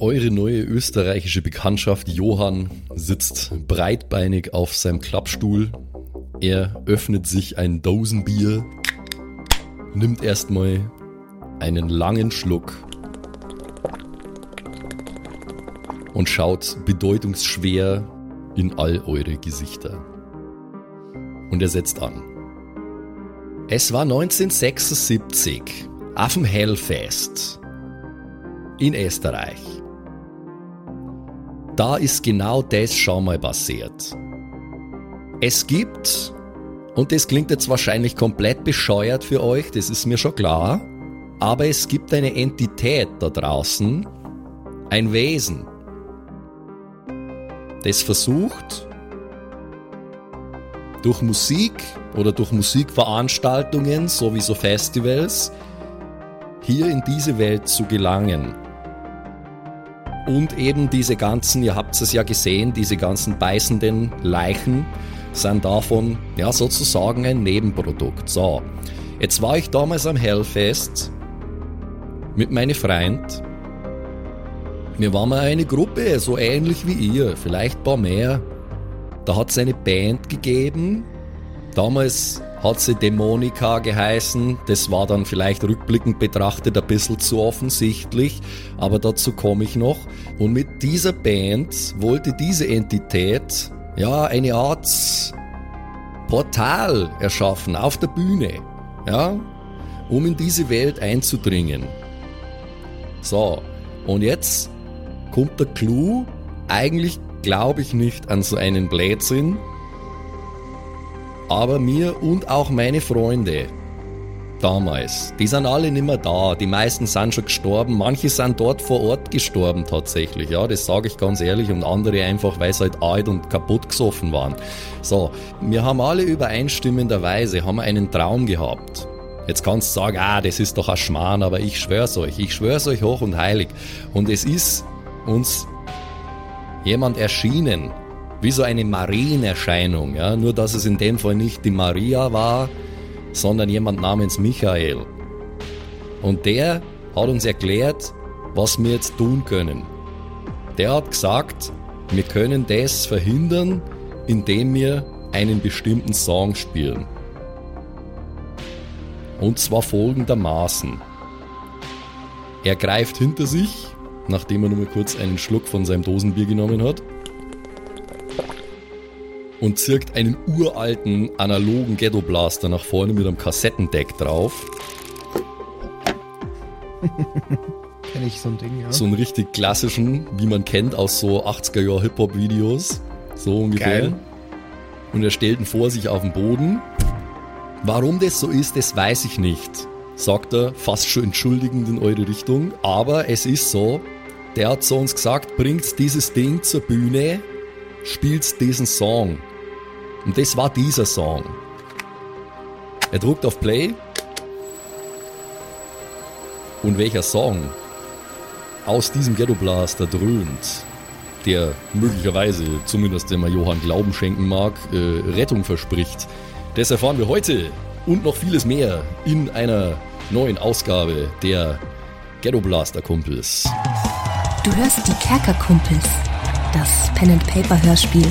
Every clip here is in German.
Eure neue österreichische Bekanntschaft Johann sitzt breitbeinig auf seinem Klappstuhl. Er öffnet sich ein Dosenbier, nimmt erstmal einen langen Schluck und schaut bedeutungsschwer in all eure Gesichter. Und er setzt an. Es war 1976 auf dem Hellfest in Österreich. Da ist genau das schon mal passiert. Es gibt, und das klingt jetzt wahrscheinlich komplett bescheuert für euch, das ist mir schon klar, aber es gibt eine Entität da draußen, ein Wesen, das versucht, durch Musik oder durch Musikveranstaltungen, so wie so Festivals, hier in diese Welt zu gelangen. Und eben diese ganzen, ihr habt es ja gesehen, diese ganzen beißenden Leichen sind davon ja sozusagen ein Nebenprodukt. So, jetzt war ich damals am Hellfest mit meinem Freund. Wir waren mal eine Gruppe, so ähnlich wie ihr, vielleicht ein paar mehr. Da hat es eine Band gegeben. Damals hat sie Dämonika geheißen. Das war dann vielleicht rückblickend betrachtet ein bisschen zu offensichtlich, aber dazu komme ich noch. Und mit dieser Band wollte diese Entität ja eine Art Portal erschaffen auf der Bühne, ja, um in diese Welt einzudringen. So, und jetzt kommt der Clou. Eigentlich glaube ich nicht an so einen Blödsinn, aber mir und auch meine Freunde damals, die sind alle nicht mehr da. Die meisten sind schon gestorben. Manche sind dort vor Ort gestorben tatsächlich. Ja, das sage ich ganz ehrlich. Und andere einfach, weil sie halt alt und kaputt gesoffen waren. So, wir haben alle übereinstimmenderweise haben einen Traum gehabt. Jetzt kannst du sagen, ah, das ist doch ein Schmarrn, aber ich schwör's euch, ich schwör's euch hoch und heilig. Und es ist uns jemand erschienen, wie so eine Marienerscheinung, ja, nur dass es in dem Fall nicht die Maria war, sondern jemand namens Michael. Und der hat uns erklärt, was wir jetzt tun können. Der hat gesagt, wir können das verhindern, indem wir einen bestimmten Song spielen. Und zwar folgendermaßen. Er greift hinter sich, nachdem er nur mal kurz einen Schluck von seinem Dosenbier genommen hat, und zirkt einen uralten analogen Ghetto Blaster nach vorne mit einem Kassettendeck drauf. Kenn ich so ein Ding, ja. So einen richtig klassischen, wie man kennt aus so 80er Jahr Hip-Hop Videos. So ungefähr. Geil. Und er stellt ihn vor sich auf den Boden. Warum das so ist, das weiß ich nicht, sagt er fast schon entschuldigend in eure Richtung. Aber es ist so, der hat zu uns gesagt, bringt dieses Ding zur Bühne, spielt diesen Song. Und das war dieser Song. Er druckt auf Play. Und welcher Song aus diesem Ghetto Blaster dröhnt, der möglicherweise, zumindest wenn man Johann Glauben schenken mag, äh, Rettung verspricht, das erfahren wir heute und noch vieles mehr in einer neuen Ausgabe der Ghetto Blaster Kumpels. Du hörst die Kerkerkumpels, das Pen and Paper Hörspiel.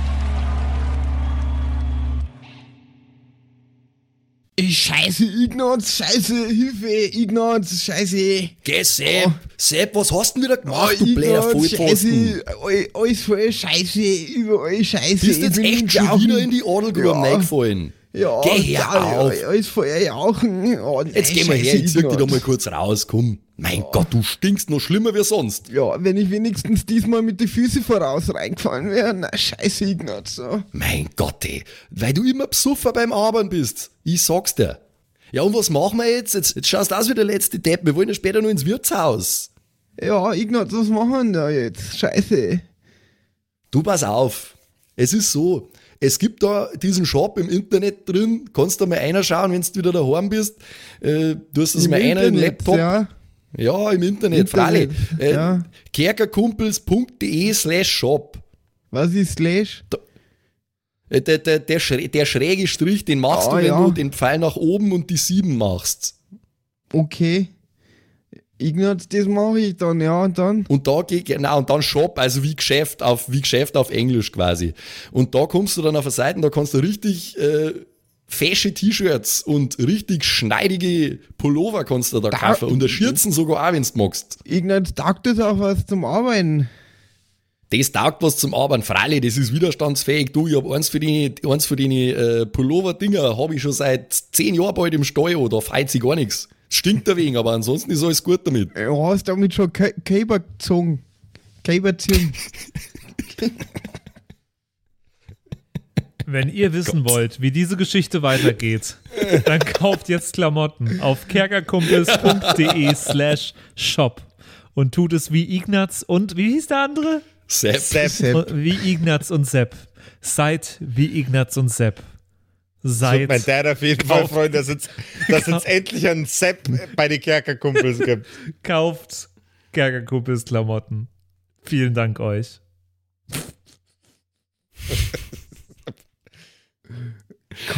Scheiße, Ignaz, Scheiße, Hilfe, Ignaz, Scheiße. Geh, Sepp, Oh. Sepp, was hast denn wieder Oh, gemacht, du blöder Vollpfosten? Scheiße, all- alles voll Scheiße, überall Scheiße. Bist jetzt echt schon wieder in die Ordelgruben Ja. reingefallen? Ja, Geh her ja, auf. Ja, alles voll Jauchen. Oh, nein, Jetzt geh mal her, ich zieh dich da mal kurz raus, komm. Mein Gott, du stinkst noch schlimmer wie sonst. Ja, wenn ich wenigstens diesmal mit den Füßen voraus reingefallen wäre, na scheiße, Ignaz. So. Mein Gott, ey, weil du immer Psuffer beim Arbeiten bist. Ich sag's dir. Ja, und was machen wir jetzt? Jetzt, jetzt schaust du aus wie der letzte Depp. Wir wollen ja später noch ins Wirtshaus. Ja, Ignaz, was machen wir denn da jetzt? Scheiße. Du pass auf. Es ist so, es gibt da diesen Shop im Internet drin. Kannst da mal reinschauen, wenn du wieder daheim bist. Äh, du hast das Im mal einer im Laptop. Ja. Ja, im Internet, freilich. Internet, Äh, ja. Kerkerkumpels.de slash shop. Was ist Slash? Äh, Der, der, der, der schräge Strich, den machst Ah, du, wenn ja. du den Pfeil nach oben und die 7 machst. Okay. Ignaz, das mache ich dann, ja, und dann? Und da geht, genau, und dann Shop, also wie Geschäft auf, wie Geschäft auf Englisch quasi. Und da kommst du dann auf eine Seite, da kannst du richtig, äh, fesche T-Shirts und richtig schneidige Pullover kannst du da Da- kaufen. Und der Schürzen sogar auch, wenn du magst. Ignaz, taugt das auch was zum Arbeiten? Das taugt was zum Arbeiten. Freilich, das ist widerstandsfähig. Du, ich hab eins für die, eins für die äh, Pullover-Dinger, habe ich schon seit zehn Jahren bald im Stall, da feit sich gar nichts. Stinkt ein wenig, aber ansonsten ist alles gut damit. Du hast damit schon Käber gezogen. Käber gezogen. Wenn ihr wissen wollt, wie diese Geschichte weitergeht, dann kauft jetzt Klamotten auf kerkerkumpels.de slash shop und tut es wie Ignaz und wie hieß der andere? Sepp. Sepp. Und Wie Ignaz und Sepp. Seid wie Ignaz und Sepp. Das Seid. wird mein Dad auf jeden Fall freuen, dass es, dass es endlich einen Sepp bei den Kerkerkumpels gibt. Kauft Kerkerkumpels Klamotten. Vielen Dank euch.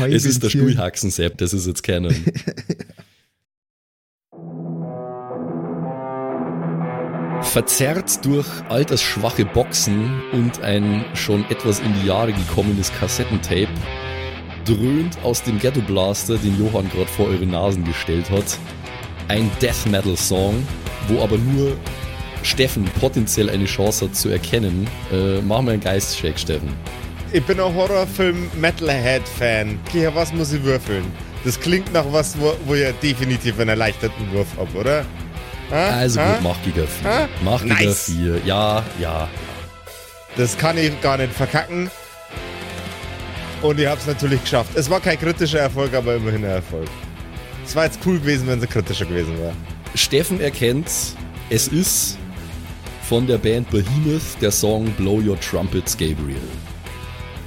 Es ist der Stuhl. Stuhlhaxen-Sepp, das ist jetzt keiner. Verzerrt durch altersschwache Boxen und ein schon etwas in die Jahre gekommenes Kassettentape dröhnt aus dem Ghetto Blaster, den Johann gerade vor eure Nasen gestellt hat, ein Death Metal Song, wo aber nur Steffen potenziell eine Chance hat zu erkennen. Äh, machen wir einen Geistcheck, Steffen. Ich bin ein Horrorfilm-Metalhead-Fan. Okay, was muss ich würfeln? Das klingt nach was, wo, wo ihr definitiv einen erleichterten Wurf habt, oder? Ha? Also Ha? gut, mach Giga 4. Ha? Mach Giga Nice. 4. Ja, ja. Das kann ich gar nicht verkacken. Und ich hab's natürlich geschafft. Es war kein kritischer Erfolg, aber immerhin ein Erfolg. Es war jetzt cool gewesen, wenn es ein kritischer gewesen wäre. Steffen erkennt, es ist von der Band Behemoth der Song Blow Your Trumpets Gabriel.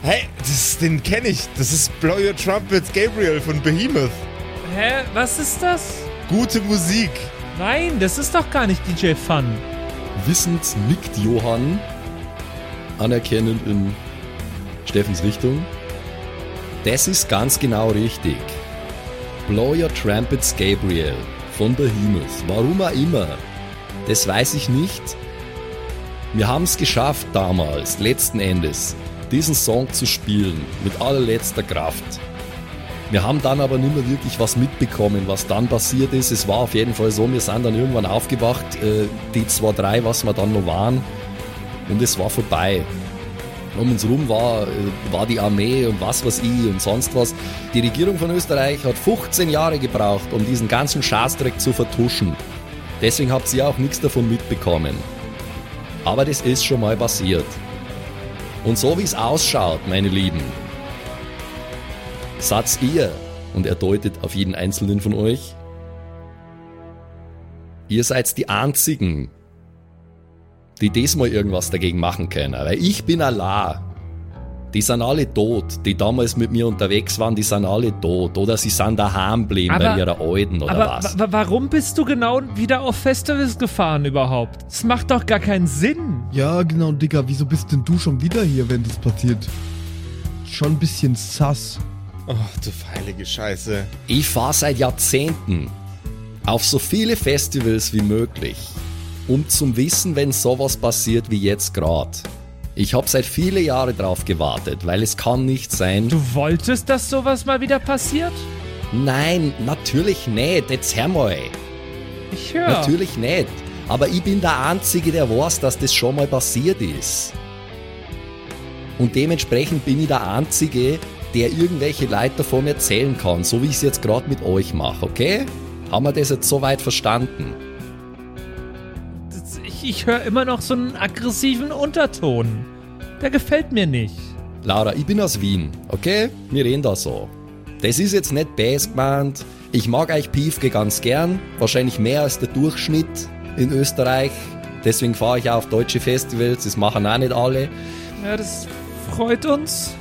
Hey, das, den kenne ich. Das ist Blow Your Trumpets Gabriel von Behemoth. Hä? Was ist das? Gute Musik. Nein, das ist doch gar nicht DJ Fun. Wissend nickt Johann anerkennend in Steffens Richtung. Das ist ganz genau richtig. Blow Your Trumpets Gabriel von Behemoth. Warum auch immer. Das weiß ich nicht. Wir haben es geschafft damals, letzten Endes, diesen Song zu spielen, mit allerletzter Kraft. Wir haben dann aber nicht mehr wirklich was mitbekommen, was dann passiert ist. Es war auf jeden Fall so, wir sind dann irgendwann aufgewacht, äh, die zwei, drei, was wir dann noch waren, und es war vorbei. Um uns rum war, äh, war die Armee und was weiß ich und sonst was. Die Regierung von Österreich hat 15 Jahre gebraucht, um diesen ganzen Scheißdreck zu vertuschen. Deswegen habt ihr auch nichts davon mitbekommen. Aber das ist schon mal passiert. Und so wie es ausschaut, meine Lieben, Satz ihr, und er deutet auf jeden einzelnen von euch, ihr seid die einzigen, die diesmal irgendwas dagegen machen können. Weil ich bin Allah. Die sind alle tot. Die damals mit mir unterwegs waren, die sind alle tot. Oder sie sind daheim geblieben Aber- bei ihrer Alten oder Aber was. wa- warum bist du genau wieder auf Festivals gefahren überhaupt? Das macht doch gar keinen Sinn. Ja, genau, Digga, wieso bist denn du schon wieder hier, wenn das passiert? Schon ein bisschen sass. Oh, du heilige Scheiße. Ich fahre seit Jahrzehnten auf so viele Festivals wie möglich, um zum Wissen, wenn sowas passiert wie jetzt gerade. Ich habe seit viele Jahre drauf gewartet, weil es kann nicht sein. Du wolltest, dass sowas mal wieder passiert? Nein, natürlich nicht. Jetzt hör mal. Ich höre. Natürlich nicht. Aber ich bin der Einzige, der weiß, dass das schon mal passiert ist. Und dementsprechend bin ich der Einzige, der irgendwelche Leute davon erzählen kann, so wie ich es jetzt gerade mit euch mache, okay? Haben wir das jetzt soweit verstanden? Ich höre immer noch so einen aggressiven Unterton. Der gefällt mir nicht. Laura, ich bin aus Wien, okay? Wir reden da so. Das ist jetzt nicht Bass gemeint. Ich mag euch Piefke ganz gern. Wahrscheinlich mehr als der Durchschnitt in Österreich. Deswegen fahre ich auch auf deutsche Festivals. Das machen auch nicht alle. Ja, das freut uns.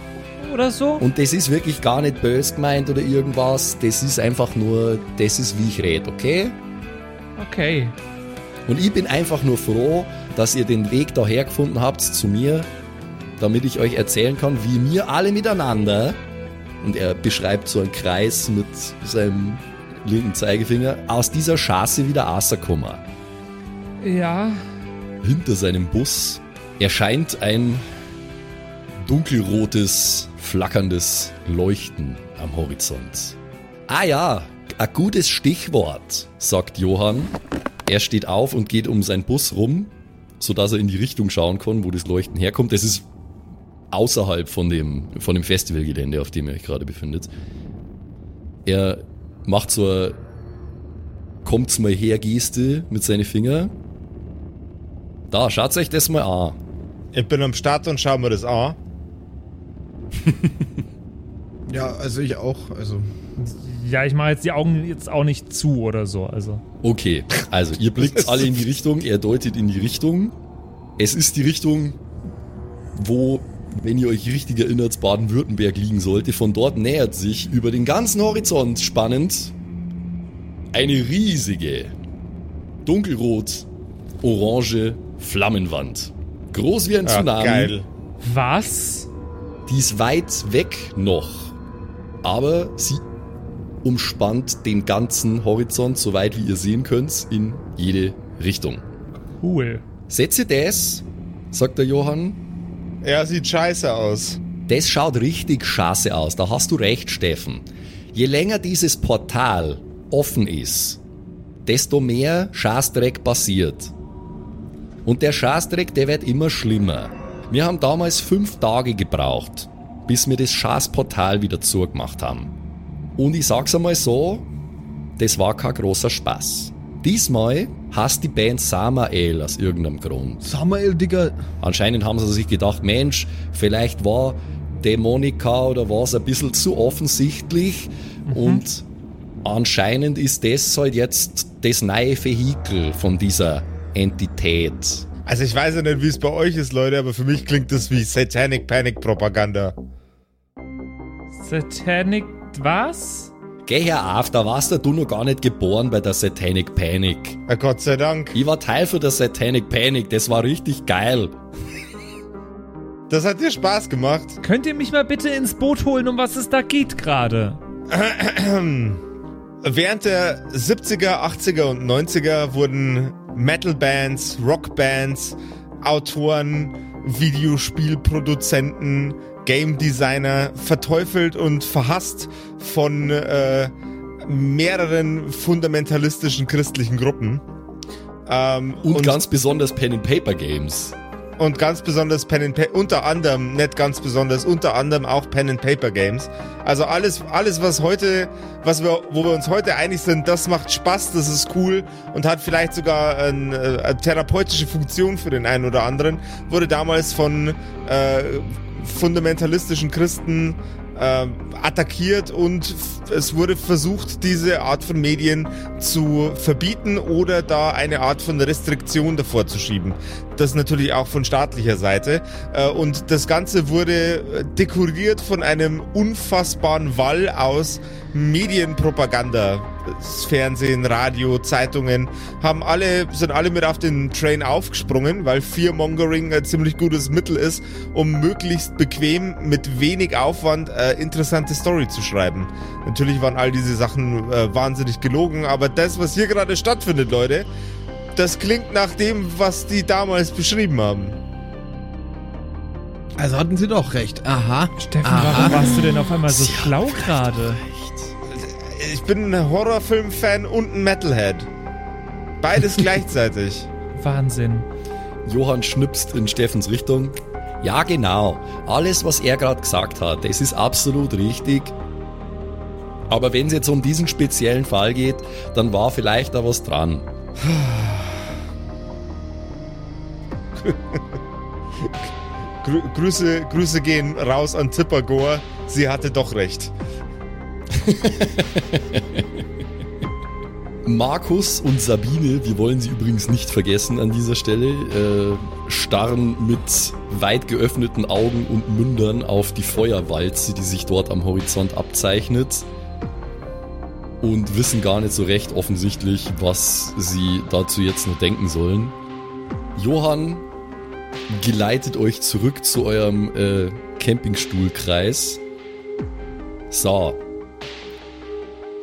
Oder so. Und das ist wirklich gar nicht böse gemeint oder irgendwas. Das ist einfach nur, das ist wie ich rede, okay? Okay. Und ich bin einfach nur froh, dass ihr den Weg daher gefunden habt zu mir, damit ich euch erzählen kann, wie wir alle miteinander, und er beschreibt so einen Kreis mit seinem linken Zeigefinger, aus dieser Chance wieder rauskommen. Ja. Hinter seinem Bus erscheint ein dunkelrotes, flackerndes Leuchten am Horizont. Ah ja, ein gutes Stichwort, sagt Johann. Er steht auf und geht um seinen Bus rum, sodass er in die Richtung schauen kann, wo das Leuchten herkommt. Das ist außerhalb von dem, von dem Festivalgelände, auf dem er sich gerade befindet. Er macht so eine Kommt's mal her Geste mit seinen Fingern. Da, schaut euch das mal an. Ich bin am Start und schau mir das an. Ja, also ich auch. Also Ja, ich mache jetzt die Augen jetzt auch nicht zu oder so. Also. Okay, also ihr blickt alle in die Richtung, er deutet in die Richtung. Es ist die Richtung, wo, wenn ihr euch richtig erinnert, Baden-Württemberg liegen sollte. Von dort nähert sich über den ganzen Horizont spannend eine riesige, dunkelrot, orange Flammenwand. Groß wie ein Ah, Tsunami. geil. Was? Die ist weit weg noch, aber sie umspannt den ganzen Horizont, soweit wie ihr sehen könnt, in jede Richtung. Cool. Setze das, sagt der Johann. Ja, sieht scheiße aus. Das schaut richtig scheiße aus. Da hast du recht, Steffen. Je länger dieses Portal offen ist, desto mehr Scheißdreck passiert. Und der Scheißdreck, der wird immer schlimmer. Wir haben damals fünf Tage gebraucht, bis wir das Scheißportal wieder zugemacht haben. Und ich sag's einmal so, das war kein großer Spaß. Diesmal hasst die Band Samael aus irgendeinem Grund. Samael, Digga. Anscheinend haben sie sich gedacht, Mensch, vielleicht war Dämonika oder was ein bisschen zu offensichtlich und anscheinend ist das halt jetzt das neue Vehikel von dieser Entität. Also ich weiß ja nicht, wie es bei euch ist, Leute, aber für mich klingt das wie Satanic Panic Propaganda. Satanic. Was? Geh her auf, da warst du noch gar nicht geboren bei der Satanic Panic. Ja, Gott sei Dank. Ich war Teil von der Satanic Panic, das war richtig geil. Das hat dir Spaß gemacht. Könnt ihr mich mal bitte ins Boot holen, um was es da geht gerade? Während der 70er, 80er und 90er wurden Metal-Bands, Rock-Bands, Autoren, Videospielproduzenten, Game Designer verteufelt und verhasst von äh, mehreren fundamentalistischen christlichen Gruppen. Ähm, Und, ganz besonders Pen and Paper Games. und ganz besonders Pen and Paper, unter anderem, nicht ganz besonders, unter anderem auch Pen and Paper Games. Also alles, alles, was heute, was wir, wo wir uns heute einig sind, das macht Spaß, das ist cool und hat vielleicht sogar ein, äh, eine therapeutische Funktion für den einen oder anderen, wurde damals von äh, fundamentalistischen Christen äh, attackiert und es wurde versucht, diese Art von Medien zu verbieten oder da eine Art von Restriktion davor zu schieben. Das natürlich auch von staatlicher Seite. Äh, und das Ganze wurde äh, dekoriert von einem unfassbaren Wall aus Medienpropaganda. Das Fernsehen, Radio, Zeitungen haben alle, sind alle mit auf den Train aufgesprungen, weil Fearmongering ein ziemlich gutes Mittel ist, um möglichst bequem mit wenig Aufwand äh, interessante Story zu schreiben. Natürlich waren all diese Sachen äh, wahnsinnig gelogen, aber das, was hier gerade stattfindet, Leute, das klingt nach dem, was die damals beschrieben haben. Also hatten sie doch recht. Aha. Steffen, Aha. warum warst du denn auf einmal so schlau gerade? Ich bin ein Horrorfilm-Fan und ein Metalhead. Beides gleichzeitig. Wahnsinn. Johann schnipst in Steffens Richtung. Ja, genau. Alles, was er gerade gesagt hat, das ist absolut richtig. Aber wenn es jetzt um diesen speziellen Fall geht, dann war vielleicht da was dran. Grü Grüße, Grüße gehen raus an Tippergor. Sie hatte doch recht. Markus und Sabine, wir wollen sie übrigens nicht vergessen an dieser Stelle, äh, starren mit weit geöffneten Augen und Mündern auf die Feuerwalze, die sich dort am Horizont abzeichnet. und wissen gar nicht so recht offensichtlich, was sie dazu jetzt noch denken sollen. Johann geleitet euch zurück zu eurem äh, Campingstuhlkreis. So.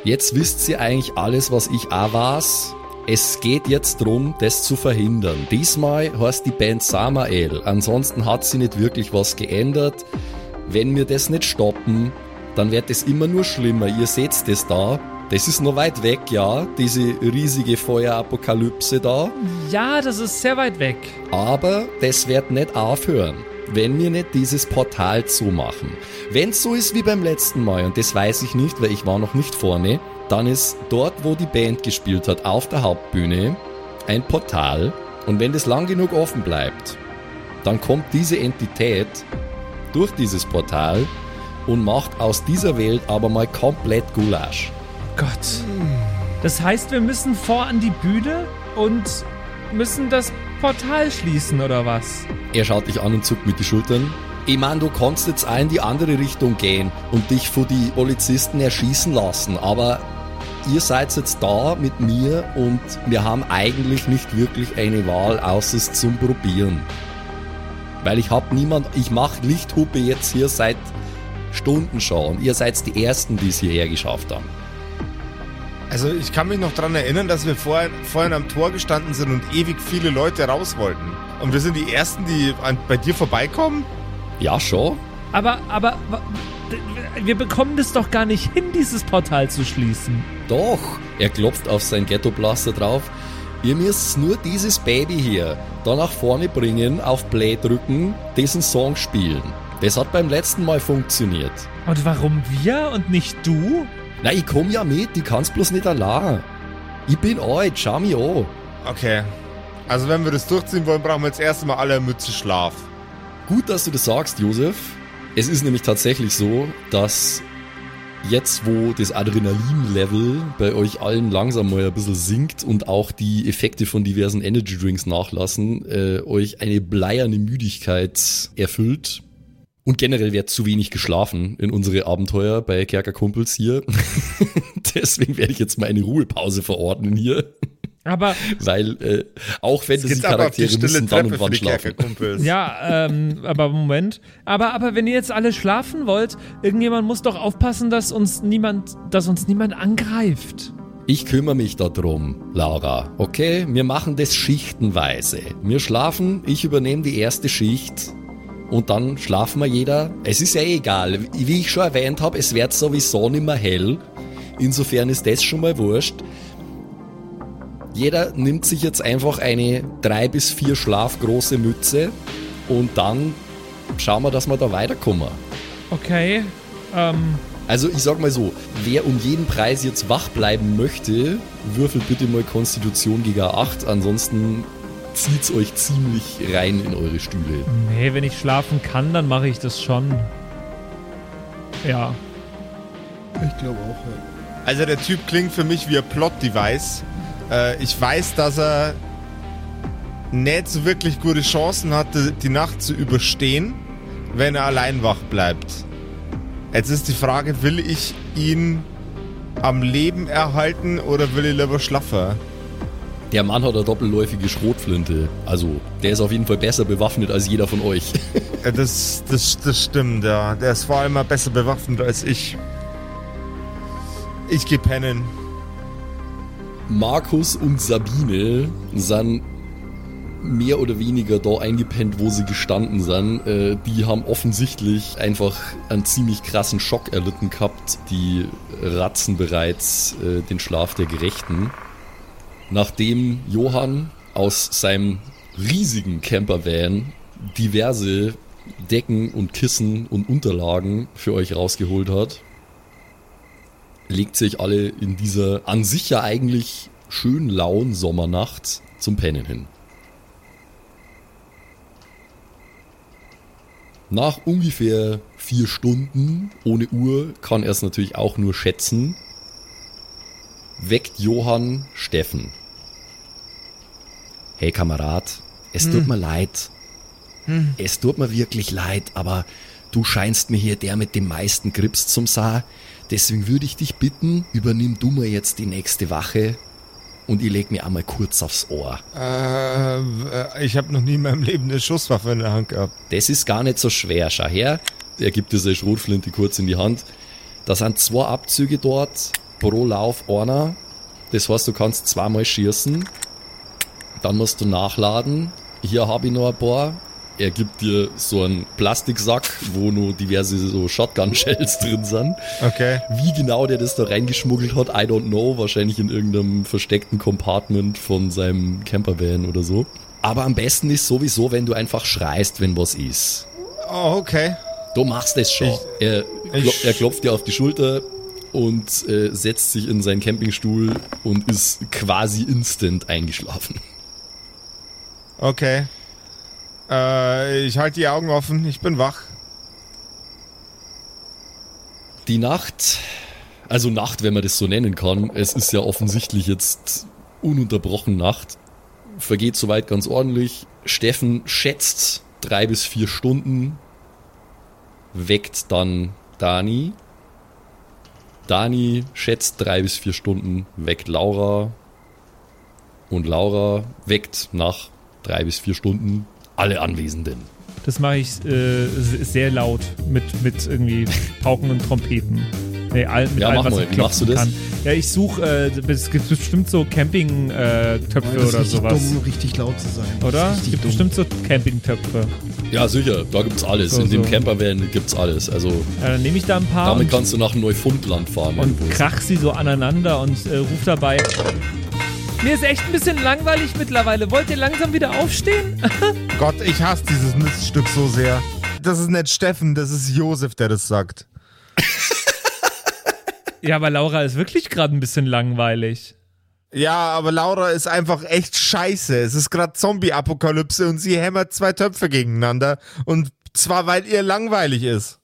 Jetzt wisst ihr eigentlich alles, was ich auch weiß. Es geht jetzt darum, das zu verhindern. Diesmal heißt die Band Samael. Ansonsten hat sie nicht wirklich was geändert. Wenn wir das nicht stoppen, dann wird es immer nur schlimmer. Ihr seht das da. Das ist noch weit weg, ja, diese riesige Feuerapokalypse da. Ja, das ist sehr weit weg. Aber das wird nicht aufhören, wenn wir nicht dieses Portal zumachen. Wenn es so ist wie beim letzten Mal, und das weiß ich nicht, weil ich war noch nicht vorne, dann ist dort, wo die Band gespielt hat, auf der Hauptbühne, ein Portal. Und wenn das lang genug offen bleibt, dann kommt diese Entität durch dieses Portal und macht aus dieser Welt aber mal komplett Gulasch. Gott. Das heißt, wir müssen vor an die Bühne und müssen das Portal schließen, oder was? Er schaut dich an und zuckt mit die Schultern. Ich mein, du kannst jetzt auch in die andere Richtung gehen und dich vor die Polizisten erschießen lassen, aber ihr seid jetzt da mit mir und wir haben eigentlich nicht wirklich eine Wahl, außer es zum Probieren. Weil ich hab niemand, ich mach Lichthupe jetzt hier seit Stunden schon ihr seid die Ersten, die es hierher geschafft haben. Also ich kann mich noch dran erinnern, dass wir vorhin, vorhin am Tor gestanden sind und ewig viele Leute raus wollten. Und wir sind die Ersten, die an, bei dir vorbeikommen? Ja, schon. Aber, aber, wir bekommen das doch gar nicht hin, dieses Portal zu schließen. Doch, er klopft auf sein Ghetto-Blaster drauf. Ihr müsst nur dieses Baby hier da nach vorne bringen, auf Play drücken, diesen Song spielen. Das hat beim letzten Mal funktioniert. Und warum wir und nicht du? Na, ich komm ja mit, ich kann's bloß nicht allein. Ich bin alt, schau mich an. Okay. Also wenn wir das durchziehen wollen, brauchen wir jetzt erstmal alle Mütze Schlaf. Gut, dass du das sagst, Josef. Es ist nämlich tatsächlich so, dass jetzt, wo das Adrenalin-Level bei euch allen langsam mal ein bisschen sinkt und auch die Effekte von diversen Energy Drinks nachlassen, äh, euch eine bleierne Müdigkeit erfüllt. Und generell wird zu wenig geschlafen in unsere Abenteuer bei Kerkerkumpels hier. Deswegen werde ich jetzt mal eine Ruhepause verordnen hier. Aber Weil, äh, auch wenn Es diese Charaktere müssen dann und wann schlafen. Ja, ähm, aber Moment. Aber, aber wenn ihr jetzt alle schlafen wollt, irgendjemand muss doch aufpassen, dass uns niemand, dass uns niemand angreift. Ich kümmere mich darum, Laura. Okay, wir machen das schichtenweise. Wir schlafen, ich übernehme die erste Schicht und dann schlafen wir jeder. Es ist ja egal. Wie ich schon erwähnt habe, es wird sowieso nicht mehr hell. Insofern ist das schon mal wurscht. Jeder nimmt sich jetzt einfach eine drei bis vier schlafgroße Mütze und dann schauen wir, dass wir da weiterkommen. Okay. Ähm, Also ich sag mal so, wer um jeden Preis jetzt wach bleiben möchte, würfelt bitte mal Konstitution gegen 8, ansonsten zieht's euch ziemlich rein in eure Stühle. nee, wenn ich schlafen kann, dann mache ich das schon. Ja. Ich glaube auch, ja. Also der Typ klingt für mich wie ein Plot-Device. Äh, ich weiß, dass er nicht so wirklich gute Chancen hatte, die Nacht zu überstehen, wenn er allein wach bleibt. Jetzt ist die Frage, will ich ihn am Leben erhalten oder will ich lieber schlaffer? Der Mann hat eine doppelläufige Schrotflinte, also der ist auf jeden Fall besser bewaffnet als jeder von euch. Das, das, das stimmt, ja. Der ist vor allem mal besser bewaffnet als ich. Ich geh pennen. Markus und Sabine sind mehr oder weniger da eingepennt, wo sie gestanden sind. Äh, die haben offensichtlich einfach einen ziemlich krassen Schock erlitten gehabt. Die ratzen bereits äh, den Schlaf der Gerechten. Nachdem Johann aus seinem riesigen Campervan diverse Decken und Kissen und Unterlagen für euch rausgeholt hat, legt sich alle in dieser an sich ja eigentlich schön lauen Sommernacht zum Pennen hin. Nach ungefähr vier Stunden ohne Uhr kann er es natürlich auch nur schätzen, weckt Johann Steffen. Hey Kamerad, es tut mir leid. Es tut mir wirklich leid, aber du scheinst mir hier der mit dem meisten Grips zum Saar. Deswegen würde ich dich bitten, übernimm du mal jetzt die nächste Wache und ich leg mir einmal kurz aufs Ohr. Äh, äh, ich habe noch nie in meinem Leben eine Schusswaffe in der Hand gehabt. Das ist gar nicht so schwer. Schau her, er gibt dir seine Schrotflinte kurz in die Hand. Da sind zwei Abzüge dort, pro Lauf einer. Das heißt, du kannst zweimal schießen. Dann musst du nachladen. Hier habe ich noch ein paar. Er gibt dir so einen Plastiksack, wo nur diverse so Shotgun-Shells drin sind. Okay. Wie genau der das da reingeschmuggelt hat, I don't know. Wahrscheinlich in irgendeinem versteckten Compartment von seinem Campervan oder so. Aber am besten ist sowieso, wenn du einfach schreist, wenn was ist. Oh, okay. Du machst es schon. er, ich- klo- er klopft dir auf die Schulter und äh, setzt sich in seinen Campingstuhl und ist quasi instant eingeschlafen. Okay. Äh, ich halte die Augen offen, ich bin wach. Die Nacht, also Nacht, wenn man das so nennen kann, es ist ja offensichtlich jetzt ununterbrochen Nacht, vergeht soweit ganz ordentlich. Steffen schätzt drei bis vier Stunden, weckt dann Dani. Dani schätzt drei bis vier Stunden, weckt Laura. Und Laura weckt nach drei bis vier Stunden alle Anwesenden. Das mache ich äh, sehr laut mit, mit irgendwie Pauken und Trompeten. Nee, all, mit Ja, allem, mach was mal. ich machst du das? Kann. Ja, ich suche, äh, es gibt bestimmt so Camping-Töpfe ist oder sowas. dumm, richtig laut zu sein. Oder? Es gibt dumm. bestimmt so Camping-Töpfe. Ja, sicher, da gibt's alles. So, In dem so. Campervan gibt's alles. Also Ja, dann nehme ich da ein paar damit kannst du nach Neufundland fahren. und krach sie so aneinander und äh, ruf dabei. Mir ist echt ein bisschen langweilig mittlerweile. Wollt ihr langsam wieder aufstehen? Gott, ich hasse dieses Miststück so sehr. Das ist nicht Steffen, das ist Josef, der das sagt. ja, aber Laura ist wirklich gerade ein bisschen langweilig. Ja, aber Laura ist einfach echt scheiße. Es ist gerade Zombie-Apokalypse und sie hämmert zwei Töpfe gegeneinander. Und zwar, weil ihr langweilig ist.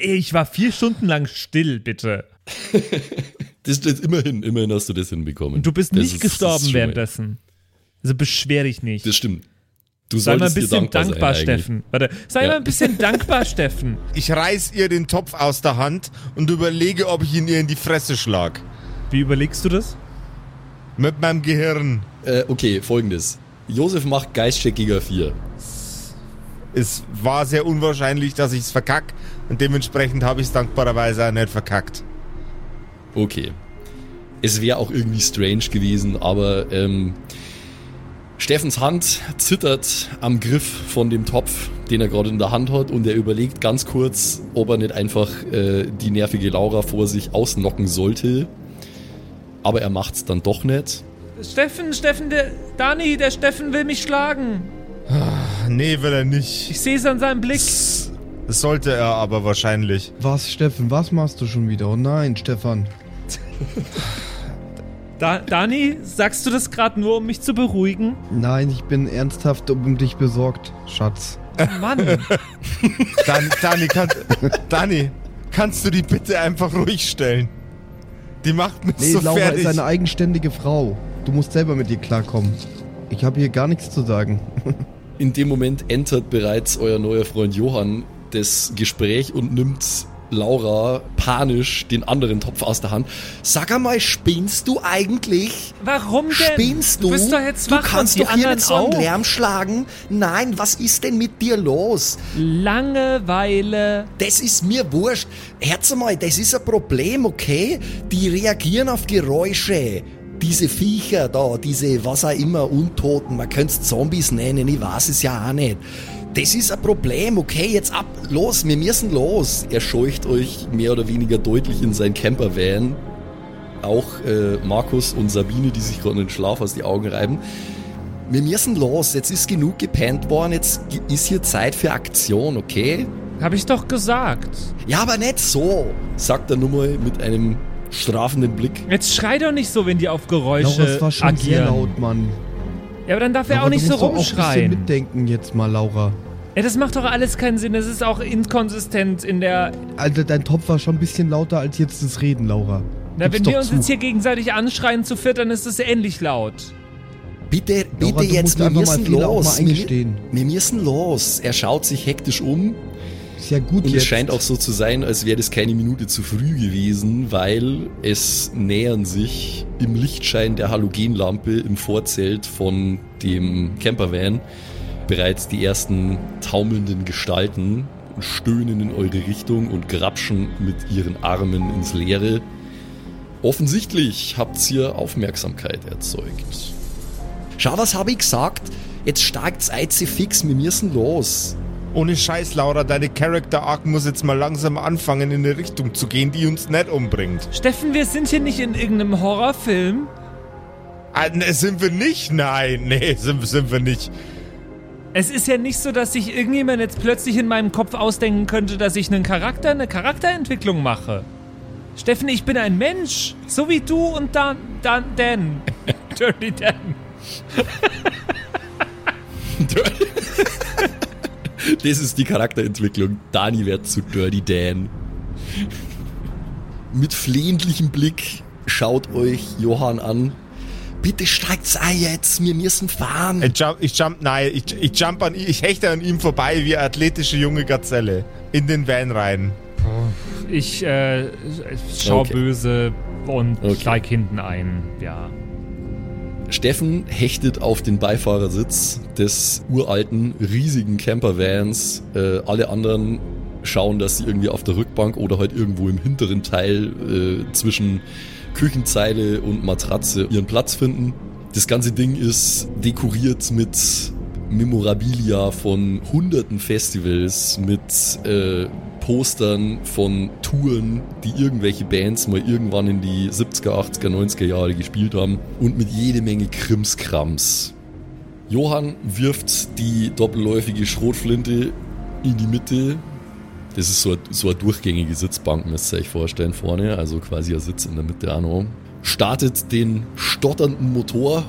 Ich war vier Stunden lang still, bitte. Das, das, immerhin, immerhin hast du das hinbekommen. Und du bist das nicht ist- gestorben währenddessen. Also beschwer dich nicht. Das stimmt. Du sei mal ein bisschen dankbar, dankbar. Steffen. Warte, sei Ja. mal ein bisschen dankbar, Steffen. Ich reiß ihr den Topf aus der Hand und überlege, ob ich ihn ihr in die Fresse schlag. Wie überlegst du das? Mit meinem Gehirn. Äh, okay, folgendes. Josef macht Geistcheck Giga 4. Es war sehr unwahrscheinlich, dass ich es verkack. Und dementsprechend habe ich es dankbarerweise auch nicht verkackt. Okay. Es wäre auch irgendwie strange gewesen, aber ähm, Steffens Hand zittert am Griff von dem Topf, den er gerade in der Hand hat, und er überlegt ganz kurz, ob er nicht einfach äh, die nervige Laura vor sich ausnocken sollte. Aber er macht's dann doch nicht. Steffen, Steffen, der. Dani, der Steffen will mich schlagen. Nee, will er nicht. Ich sehe es an seinem Blick. Das sollte er aber wahrscheinlich. Was, Steffen, was machst du schon wieder? Oh nein, Stefan. Da, Dani, sagst du das gerade nur, um mich zu beruhigen? Nein, ich bin ernsthaft um dich besorgt, Schatz. Mann. Dan, Dani, kann, Dani, kannst du die bitte einfach ruhig stellen? Die macht mich Nee, so Laura fertig. ist eine eigenständige Frau. Du musst selber mit ihr klarkommen. Ich habe hier gar nichts zu sagen. In dem Moment entert bereits euer neuer Freund Johann das Gespräch und nimmt Laura panisch den anderen Topf aus der Hand. Sag einmal, spinnst du eigentlich? Warum denn? Spinnst du? Du bist doch jetzt du wach kannst und die doch hier nicht so einen. Lärm schlagen. Nein, was ist denn mit dir los? Langeweile. Das ist mir wurscht. Herz mal, das ist ein Problem, okay? Die reagieren auf Geräusche. Diese Viecher da, diese was auch immer, Untoten, man könnte es Zombies nennen, ich weiß es ja auch nicht. Das ist ein Problem, okay? Jetzt ab, los, wir müssen los. Er scheucht euch mehr oder weniger deutlich in sein Campervan. Auch äh, Markus und Sabine, die sich gerade den Schlaf aus die Augen reiben. Wir müssen los, jetzt ist genug gepennt worden, jetzt ist hier Zeit für Aktion, okay? Hab ich doch gesagt. Ja, aber nicht so, sagt er nur mal mit einem strafenden Blick. Jetzt schrei doch nicht so, wenn die auf Laura, Geräusche es war schon agieren. sehr laut, Mann. Ja, aber dann darf er Laura, auch nicht du so musst doch auch ein bisschen rumschreien. mitdenken jetzt mal, Laura. Ja, das macht doch alles keinen Sinn. Das ist auch inkonsistent in der. Alter, dein Topf war schon ein bisschen lauter als jetzt das Reden, Laura. Na, Gib's wenn wir uns zu. jetzt hier gegenseitig anschreien zu viert, dann ist es ähnlich laut. Bitte, bitte Laura, du jetzt, musst wir müssen los. mal Wir, wir müssen los. Er schaut sich hektisch um. Sehr gut Und jetzt. es scheint auch so zu sein, als wäre das keine Minute zu früh gewesen, weil es nähern sich im Lichtschein der Halogenlampe im Vorzelt von dem Campervan bereits die ersten taumelnden Gestalten stöhnen in eure Richtung und grapschen mit ihren Armen ins Leere. Offensichtlich habt ihr Aufmerksamkeit erzeugt. Schau, was habe ich gesagt? Jetzt steigt's Eize fix, wir müssen los. Ohne Scheiß, Laura, deine Character Arc muss jetzt mal langsam anfangen, in eine Richtung zu gehen, die uns nicht umbringt. Steffen, wir sind hier nicht in irgendeinem Horrorfilm. Ah, ne, sind wir nicht? Nein, nee, sind, sind wir nicht. Es ist ja nicht so, dass sich irgendjemand jetzt plötzlich in meinem Kopf ausdenken könnte, dass ich einen Charakter, eine Charakterentwicklung mache. Steffen, ich bin ein Mensch, so wie du und Dan, Dan, Dan. Dirty Dan. Das ist die Charakterentwicklung. Dani wird zu Dirty Dan. Mit flehentlichem Blick schaut euch Johann an. Bitte steigt's ein jetzt, wir müssen fahren. Ich jump, ich jump nein, ich, ich jump an, ich hechte an ihm vorbei wie eine athletische junge Gazelle. In den Van rein. Ich äh, schau Okay. böse und Okay. steig hinten ein. Ja. Steffen hechtet auf den Beifahrersitz des uralten, riesigen Campervans. Äh, alle anderen schauen, dass sie irgendwie auf der Rückbank oder halt irgendwo im hinteren Teil äh, zwischen Küchenzeile und Matratze ihren Platz finden. Das ganze Ding ist dekoriert mit Memorabilia von hunderten Festivals, mit äh, Postern von Touren, die irgendwelche Bands mal irgendwann in die 70er, 80er, 90er Jahre gespielt haben und mit jede Menge Krimskrams. Johann wirft die doppelläufige Schrotflinte in die Mitte. Das ist so, eine- so eine durchgängige Sitzbank, müsst ihr euch vorstellen, vorne. Also quasi ein Sitz in der Mitte auch noch. Startet den stotternden Motor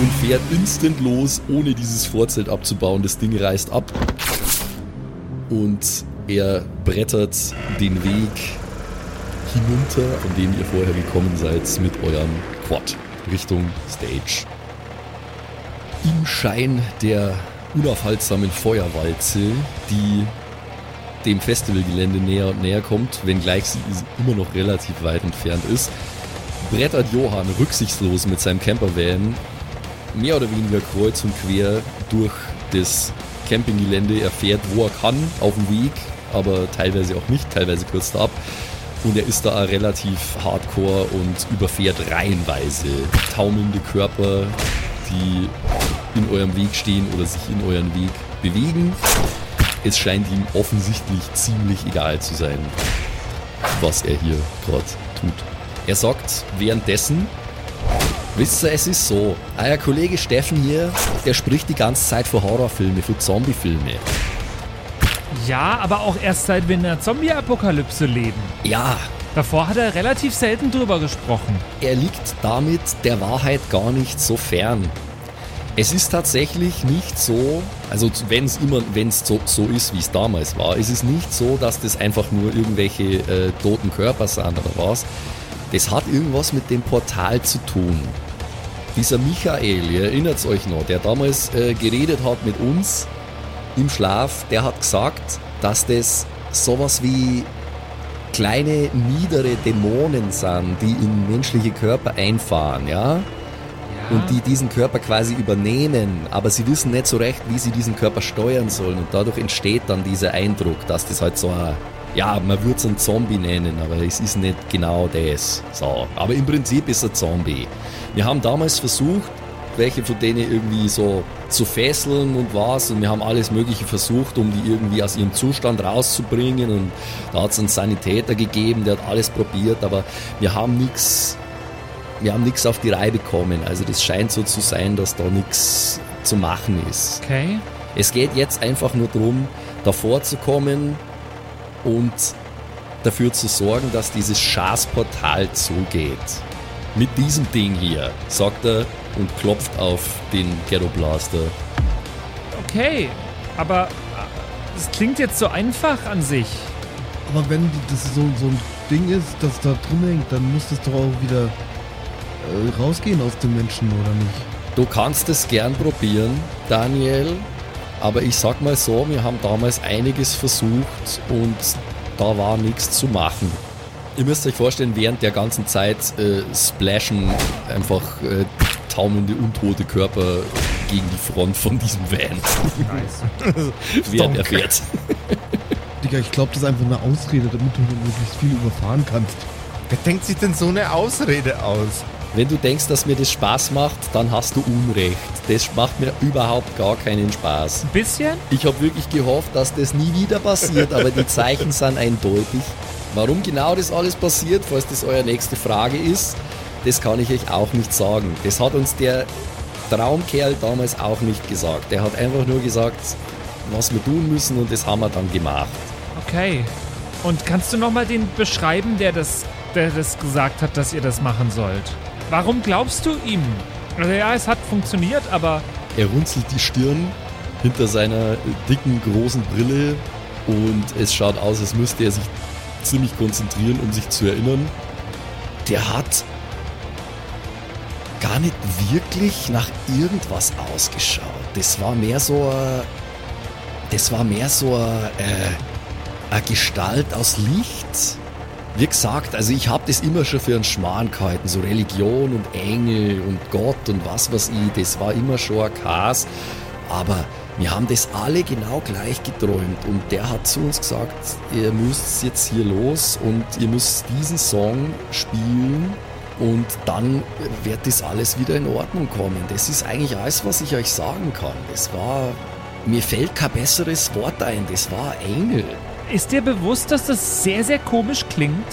und fährt instant los, ohne dieses Vorzelt abzubauen. Das Ding reißt ab und er brettert den Weg hinunter, von dem ihr vorher gekommen seid, mit eurem Quad Richtung Stage. Im Schein der unaufhaltsamen Feuerwalze, die dem Festivalgelände näher und näher kommt, wenngleich sie immer noch relativ weit entfernt ist, brettert Johann rücksichtslos mit seinem Campervan mehr oder weniger kreuz und quer durch das Campinggelände. Er fährt, wo er kann, auf dem Weg, aber teilweise auch nicht, teilweise kürzt er ab. Und er ist da relativ hardcore und überfährt reihenweise taumelnde Körper, die in eurem Weg stehen oder sich in euren Weg bewegen. Es scheint ihm offensichtlich ziemlich egal zu sein, was er hier gerade tut. Er sagt währenddessen, Wisst ihr, es ist so, euer Kollege Steffen hier, der spricht die ganze Zeit von Horrorfilme, von Zombiefilme. Ja, aber auch erst seit wir in der Zombie-Apokalypse leben. Ja, Davor hat er relativ selten drüber gesprochen. er liegt damit der Wahrheit gar nicht so fern. Es ist tatsächlich nicht so, also wenn es immer, wenn so, so ist, wie es damals war, es ist nicht so, dass das einfach nur irgendwelche äh, toten Körper sind oder was. Das hat irgendwas mit dem Portal zu tun. Dieser Michael, ihr erinnert euch noch, der damals äh, geredet hat mit uns im Schlaf, der hat gesagt, dass das sowas wie kleine, niedere Dämonen sind, die in menschliche Körper einfahren, ja? Und die diesen Körper quasi übernehmen, aber sie wissen nicht so recht, wie sie diesen Körper steuern sollen. Und dadurch entsteht dann dieser Eindruck, dass das halt so ein, ja, man würde es einen Zombie nennen, aber es ist nicht genau das. So. Aber im Prinzip ist er Zombie. Wir haben damals versucht, welche von denen irgendwie so zu fesseln und was. Und wir haben alles Mögliche versucht, um die irgendwie aus ihrem Zustand rauszubringen. Und da hat es einen Sanitäter gegeben, der hat alles probiert, aber wir haben nichts wir haben nichts auf die Reihe bekommen. Also das scheint so zu sein, dass da nichts zu machen ist. Okay. Es geht jetzt einfach nur darum, davor zu kommen und dafür zu sorgen, dass dieses Schaßportal zugeht. Mit diesem Ding hier, sagt er und klopft auf den Ghetto Blaster. Okay. Aber äh, es klingt jetzt so einfach an sich. Aber wenn das so, so ein Ding ist, das da drin hängt, dann muss das doch auch wieder äh, rausgehen aus dem Menschen, oder nicht? Du kannst es gern probieren, Daniel, Aber ich sag mal so, wir haben damals einiges versucht und da war nichts zu machen. Ihr müsst euch vorstellen, während der ganzen Zeit äh, splashen einfach äh, taumelnde, untote Körper gegen die Front von diesem Van. Nice. während er fährt. Digga, ich glaube, das ist einfach eine Ausrede, damit du möglichst viel überfahren kannst. Wer denkt sich denn so eine Ausrede aus? Wenn du denkst, dass mir das Spaß macht, dann hast du Unrecht. Das macht mir überhaupt gar keinen Spaß. Ein bisschen? Ich habe wirklich gehofft, dass das nie wieder passiert, aber die Zeichen sind eindeutig. Warum genau das alles passiert, falls das eure nächste Frage ist, das kann ich euch auch nicht sagen. Das hat uns der Traumkerl damals auch nicht gesagt. Der hat einfach nur gesagt, was wir tun müssen und das haben wir dann gemacht. Okay. Und kannst du nochmal den beschreiben, der das, der das gesagt hat, dass ihr das machen sollt? Warum glaubst du ihm? Also ja, es hat funktioniert, aber Er runzelt die Stirn hinter seiner dicken, großen Brille und es schaut aus, als müsste er sich ziemlich konzentrieren, um sich zu erinnern. Der hat gar nicht wirklich nach irgendwas ausgeschaut. Das war mehr so das war mehr so ein, äh, eine Gestalt aus Licht. Wie gesagt, also ich habe das immer schon für einen Schmarrn gehalten, so Religion und Engel und Gott und was weiß ich, das war immer schon ein Chaos. Aber wir haben das alle genau gleich geträumt und der hat zu uns gesagt, ihr müsst jetzt hier los und ihr müsst diesen Song spielen und dann wird das alles wieder in Ordnung kommen. Das ist eigentlich alles, was ich euch sagen kann. Das war, mir fällt kein besseres Wort ein, das war Engel. ist dir bewusst, dass das sehr, sehr komisch klingt?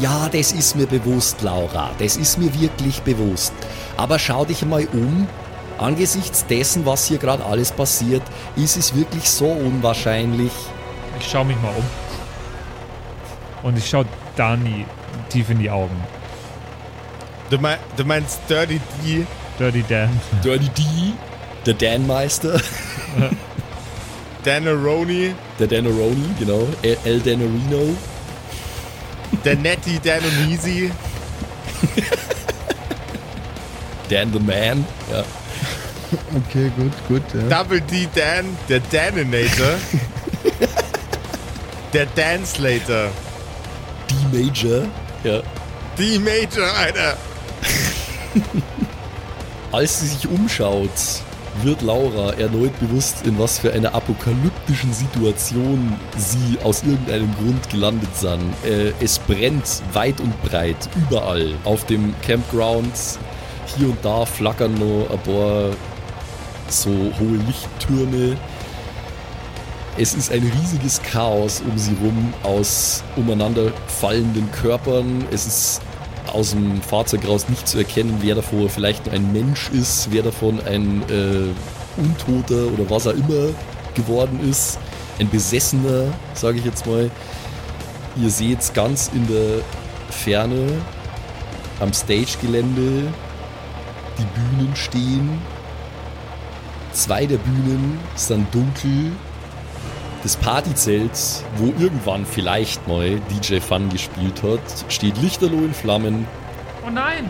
Ja, das ist mir bewusst, Laura. Das ist mir wirklich bewusst. Aber schau dich mal um. Angesichts dessen, was hier gerade alles passiert, ist es wirklich so unwahrscheinlich. Ich schaue mich mal um. Und ich schaue Dani tief in die Augen. Du, mein, du meinst Dirty D? Dirty Dan. Dirty D, der Dan-Meister, Danaroni? der Danaroni, genau, El, El Danarino, Der Netty Danonisi? Dan the Man, ja. Okay, gut, gut. Ja. Double D Dan? Der Daninator? der Danslater? D-Major, ja. D-Major, Alter! Als sie sich umschaut, wird Laura erneut bewusst, in was für einer apokalyptischen Situation sie aus irgendeinem Grund gelandet sind. Äh, es brennt weit und breit, überall. Auf dem Campground, hier und da flackern noch ein paar so hohe Lichttürme. Es ist ein riesiges Chaos um sie rum aus umeinander fallenden Körpern. Es ist aus dem Fahrzeug raus nicht zu erkennen, wer davon vielleicht ein Mensch ist, wer davon ein äh, Untoter oder was auch immer geworden ist. Ein Besessener, sage ich jetzt mal. Ihr seht ganz in der Ferne am Stage-Gelände die Bühnen stehen. Zwei der Bühnen sind dunkel. Das Partyzelt, wo irgendwann vielleicht mal DJ Fun gespielt hat, steht lichterloh in Flammen. Oh nein!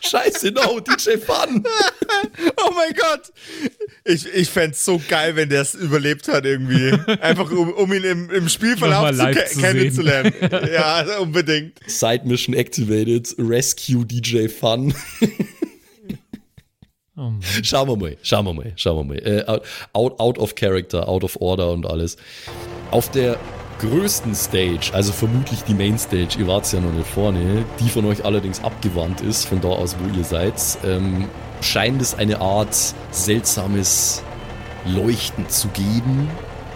Scheiße, no, DJ Fun! Oh mein Gott! Ich, ich fände so geil, wenn der es überlebt hat irgendwie. Einfach um, um ihn im, im Spielverlauf zu ke zu kennenzulernen. ja, unbedingt. Side Mission activated, Rescue DJ Fun. Oh. Schauen wir mal, schauen wir mal, schauen wir mal. Äh, out, out of character, out of order und alles. Auf der größten Stage, also vermutlich die Mainstage, ihr wart ja noch nicht vorne, die von euch allerdings abgewandt ist, von da aus, wo ihr seid, ähm, scheint es eine Art seltsames Leuchten zu geben,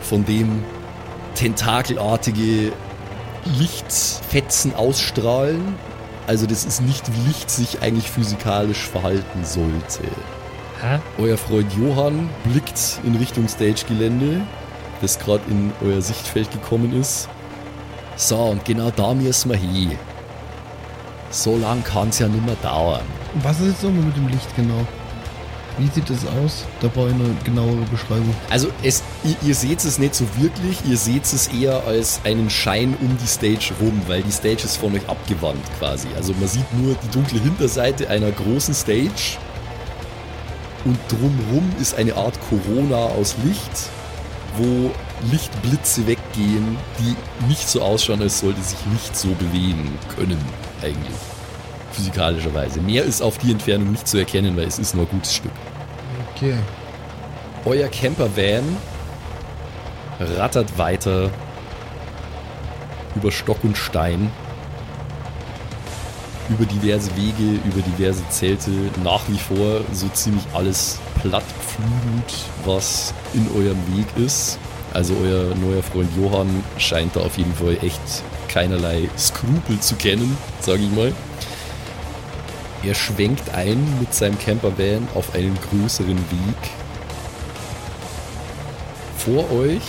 von dem tentakelartige Lichtfetzen ausstrahlen. Also das ist nicht, wie Licht sich eigentlich physikalisch verhalten sollte. Hä? Euer Freund Johann blickt in Richtung Stage-Gelände, das gerade in euer Sichtfeld gekommen ist. So, und genau da müssen wir hin. So lang kann es ja nicht mehr dauern. Was ist jetzt nochmal mit dem Licht genau? Wie sieht das aus? Da brauche ich eine genauere Beschreibung. Also es, ihr, ihr seht es nicht so wirklich, ihr seht es eher als einen Schein um die Stage rum, weil die Stage ist von euch abgewandt quasi. Also man sieht nur die dunkle Hinterseite einer großen Stage und drumrum ist eine Art Corona aus Licht, wo Lichtblitze weggehen, die nicht so ausschauen, als sollte sich Licht so bewegen können eigentlich. Physikalischerweise. Mehr ist auf die Entfernung nicht zu erkennen, weil es ist nur ein gutes Stück. Okay. Euer Campervan rattert weiter über Stock und Stein, über diverse Wege, über diverse Zelte, nach wie vor so ziemlich alles plattpflügend, was in eurem Weg ist. Also euer neuer Freund Johann scheint da auf jeden Fall echt keinerlei Skrupel zu kennen, sage ich mal. Er schwenkt ein mit seinem Campervan auf einen größeren Weg. Vor euch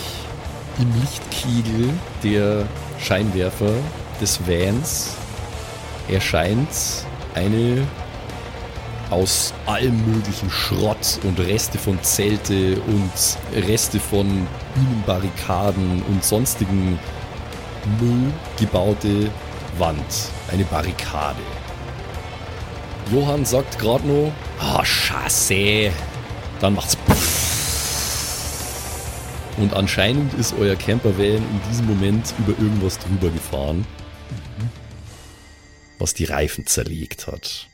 im Lichtkegel der Scheinwerfer des Vans erscheint eine aus allem möglichen Schrott und Reste von Zelte und Reste von Bühnenbarrikaden und sonstigen Müll gebaute Wand. Eine Barrikade. Johann sagt gerade nur, ah, Scheiße. Dann macht's und anscheinend ist euer Campervan in diesem Moment über irgendwas drüber gefahren, was die Reifen zerlegt hat.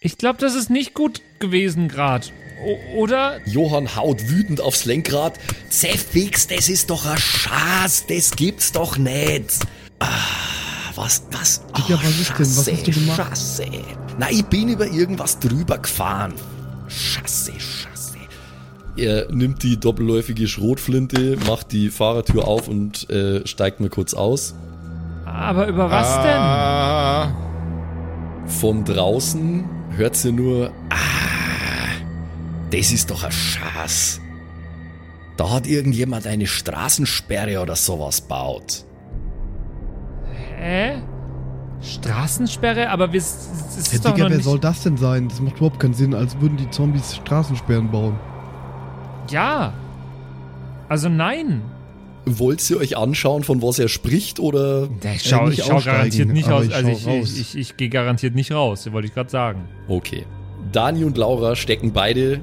Ich glaube, das ist nicht gut gewesen gerade. Oder? Johann haut wütend aufs Lenkrad. Zeffix, das ist doch ein Schatz, das gibt's doch nicht. Ah, was, was? Digga, Ah, was ist denn? Was hast du gemacht? Scheiße. Na, ich bin über irgendwas drüber gefahren. Scheiße, Scheiße. Er nimmt die doppelläufige Schrotflinte, macht die Fahrertür auf und äh, steigt mal kurz aus. Aber über was Ah, Von draußen hört sie nur, ah, das ist doch ein Schatz. Da hat irgendjemand eine Straßensperre oder sowas baut. Hä? Straßensperre? Aber wir, es ist Ja, doch Digga, noch wer nicht... soll das denn sein? Das macht überhaupt keinen Sinn, als würden die Zombies Straßensperren bauen. Ja. Also nein. Wollt ihr euch anschauen, von was er spricht, oder? Ich schau, nicht ich schau garantiert nicht aus. ich Also ich, raus. ich, ich, ich gehe garantiert nicht raus, wollte ich gerade sagen. Okay. Dani und Laura stecken beide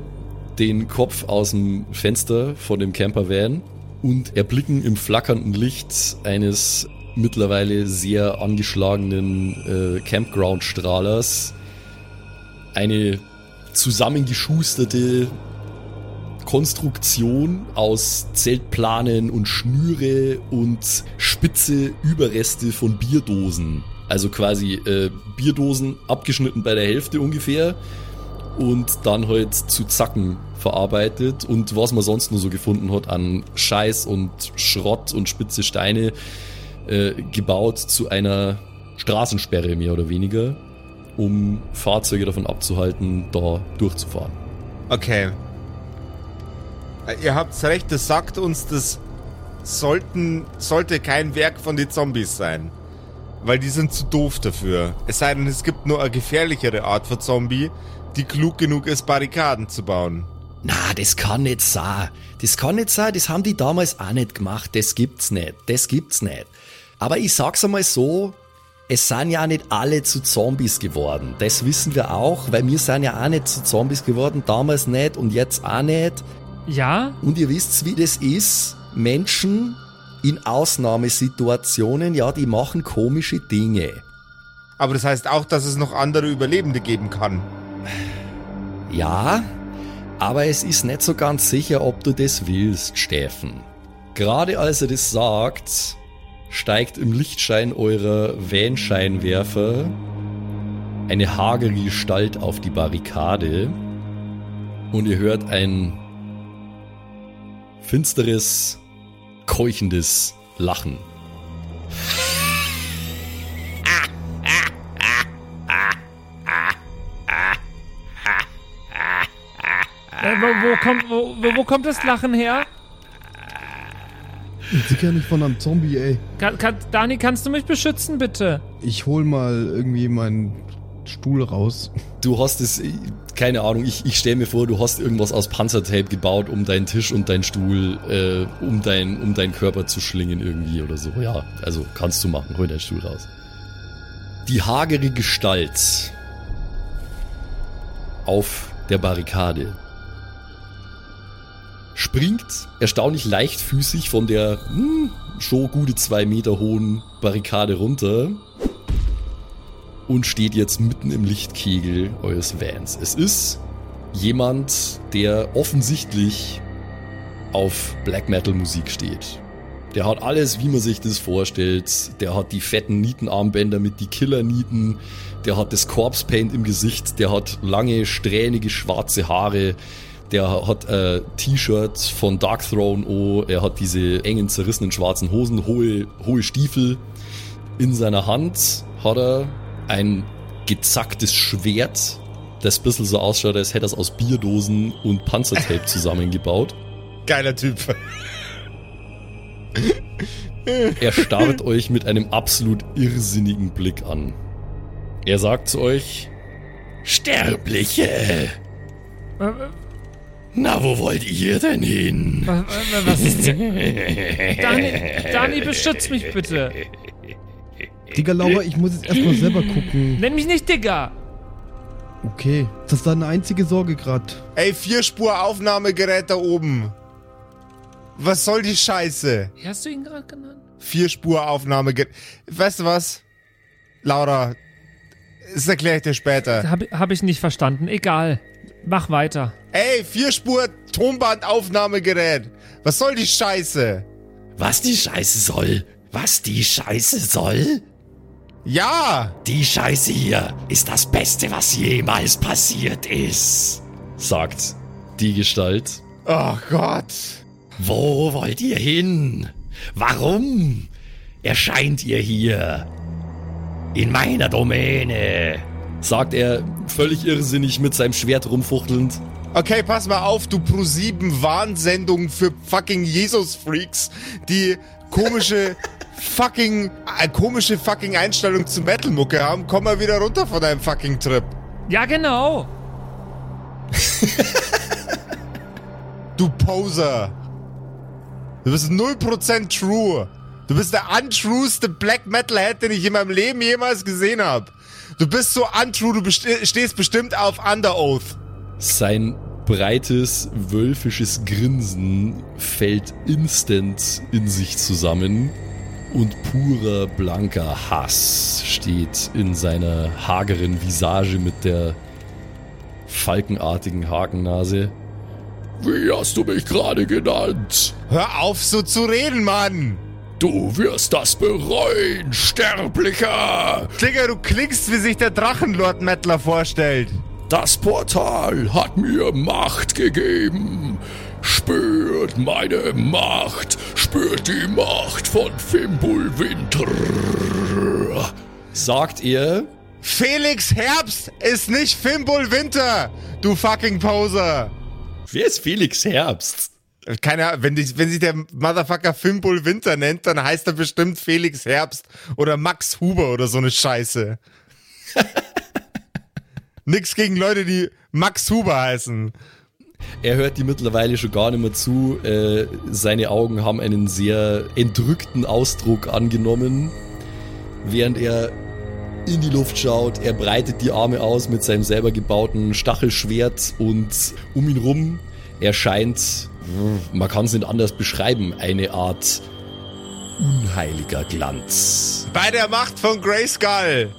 den Kopf aus dem Fenster von dem Campervan und erblicken im flackernden Licht eines mittlerweile sehr angeschlagenen äh, Campground-Strahlers eine zusammengeschusterte Konstruktion aus Zeltplanen und Schnüre und spitze Überreste von Bierdosen. Also quasi äh, Bierdosen abgeschnitten bei der Hälfte ungefähr und dann halt zu Zacken verarbeitet und was man sonst nur so gefunden hat an Scheiß und Schrott und spitze Steine äh, gebaut zu einer Straßensperre mehr oder weniger, um Fahrzeuge davon abzuhalten, da durchzufahren. okay. Ihr habt recht, das sagt uns, das sollten, sollte kein Werk von den Zombies sein. Weil die sind zu doof dafür. Es sei denn, es gibt nur eine gefährlichere Art von Zombie, die klug genug ist, Barrikaden zu bauen. Na, das kann nicht sein. Das kann nicht sein, das haben die damals auch nicht gemacht. Das gibt's nicht. Das gibt's nicht. Aber ich sag's einmal so, es sind ja nicht alle zu Zombies geworden. Das wissen wir auch, weil wir sind ja auch nicht zu Zombies geworden, damals nicht und jetzt auch nicht. Ja? Und ihr wisst, wie das ist. Menschen in Ausnahmesituationen, ja, die machen komische Dinge. Aber das heißt auch, dass es noch andere Überlebende geben kann. Ja, aber es ist nicht so ganz sicher, ob du das willst, Steffen. Gerade als er das sagt, steigt im Lichtschein eurer Van-Scheinwerfer eine hagere Gestalt auf die Barrikade und ihr hört ein finsteres, keuchendes Lachen. Äh, wo, wo, kommt, wo, wo, wo kommt das Lachen her? Sicher nicht von einem Zombie, ey. Kann, kann, Dani, kannst du mich beschützen, bitte? Ich hol mal irgendwie mein Stuhl raus. Du hast es, äh, keine Ahnung, ich, ich stelle mir vor, du hast irgendwas aus Panzertape gebaut, um deinen Tisch und deinen Stuhl, äh, um, dein, um deinen Körper zu schlingen irgendwie oder so. Ja, also kannst du machen, hol deinen Stuhl raus. Die hagere Gestalt auf der Barrikade springt erstaunlich leichtfüßig von der hm, schon gute zwei Meter hohen Barrikade runter und steht jetzt mitten im Lichtkegel eures Vans. Es ist jemand, der offensichtlich auf Black Metal Musik steht. Der hat alles, wie man sich das vorstellt. Der hat die fetten Nietenarmbänder mit die Killer-Nieten. Der hat das Corpse Paint im Gesicht. Der hat lange, strähnige, schwarze Haare. Der hat äh, T-Shirts von Dark Throne oh, er hat diese engen, zerrissenen schwarzen Hosen, hohe, hohe Stiefel. In seiner Hand hat er ein gezacktes Schwert, das ein bisschen so ausschaut, als hätte er es aus Bierdosen und Panzertape zusammengebaut. Geiler Typ. Er starrt euch mit einem absolut irrsinnigen Blick an. Er sagt zu euch, Sterbliche! Na, wo wollt ihr denn hin? Was, was ist Dani, Dani, beschütz mich bitte. Digga, Laura, ich muss jetzt erstmal selber gucken. Nenn mich nicht Digga. Okay, das ist deine einzige Sorge grad. Ey, Vierspur-Aufnahmegerät da oben. Was soll die Scheiße? Wie hast du ihn gerade genannt? Vierspur-Aufnahmegerät. Weißt du was? Laura, das erkläre ich dir später. Hab, hab ich nicht verstanden. Egal. Mach weiter. Ey, Vierspur-Tonbandaufnahmegerät. Was soll die Scheiße? Was die Scheiße soll? Was die Scheiße soll? Ja! Die Scheiße hier ist das Beste, was jemals passiert ist, sagt die Gestalt. Oh Gott. Wo wollt ihr hin? Warum erscheint ihr hier? In meiner Domäne, sagt er völlig irrsinnig mit seinem Schwert rumfuchtelnd. Okay, pass mal auf, du Pro7 Warnsendung für fucking Jesus-Freaks, die komische fucking, äh, komische fucking Einstellung zu Metal-Mucke haben. Komm mal wieder runter von deinem fucking Trip. Ja, genau. Du Poser. Du bist 0% true. Du bist der untrueste Black Metal-Head, den ich in meinem Leben jemals gesehen habe. Du bist so untrue, du best stehst bestimmt auf Under Oath. Sein breites, wölfisches Grinsen fällt instant in sich zusammen und purer, blanker Hass steht in seiner hageren Visage mit der falkenartigen Hakennase. Wie hast du mich gerade genannt? Hör auf so zu reden, Mann. Du wirst das bereuen, Sterblicher! Digga, du klingst, wie sich der Drachenlord Mettler vorstellt. Das Portal hat mir Macht gegeben. Spürt meine Macht. Spürt die Macht von Fimbulwinter. Sagt er. Felix Herbst ist nicht Fimbul Winter, du fucking Poser. Wer ist Felix Herbst? Keine Ahnung, wenn, die, wenn sich der Motherfucker Fimbul Winter nennt, dann heißt er bestimmt Felix Herbst oder Max Huber oder so eine Scheiße. Nix gegen Leute, die Max Huber heißen. Er hört die mittlerweile schon gar nicht mehr zu. Äh, seine Augen haben einen sehr entrückten Ausdruck angenommen, während er in die Luft schaut. Er breitet die Arme aus mit seinem selber gebauten Stachelschwert und um ihn rum erscheint, man kann es nicht anders beschreiben, eine Art unheiliger Glanz. Bei der Macht von Grayskull.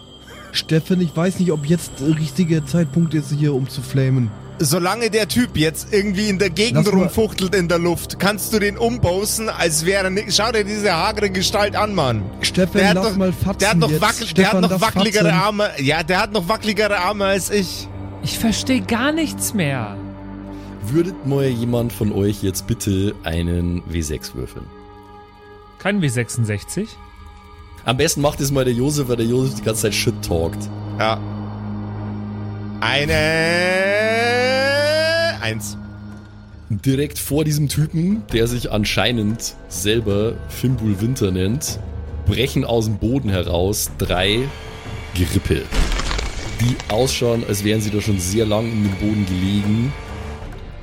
Steffen, ich weiß nicht, ob jetzt der richtige Zeitpunkt ist, hier um zu flamen. Solange der Typ jetzt irgendwie in der Gegend rumfuchtelt in der Luft, kannst du den umbosen, als wäre ni- Schau dir diese hagere Gestalt an, Mann. Steffen, Der hat, lass doch, mal fatzen der hat noch, wackel, der hat Stefan, noch wackeligere Fatzen. Arme. Ja, der hat noch wackeligere Arme als ich. Ich verstehe gar nichts mehr. Würdet mal jemand von euch jetzt bitte einen W6 würfeln? Kein W66? Am besten macht es mal der Josef, weil der Josef die ganze Zeit Shit talkt. Ja. Eine. Eins. Direkt vor diesem Typen, der sich anscheinend selber Fimbul Winter nennt, brechen aus dem Boden heraus drei Gerippe. die ausschauen, als wären sie da schon sehr lang in den Boden gelegen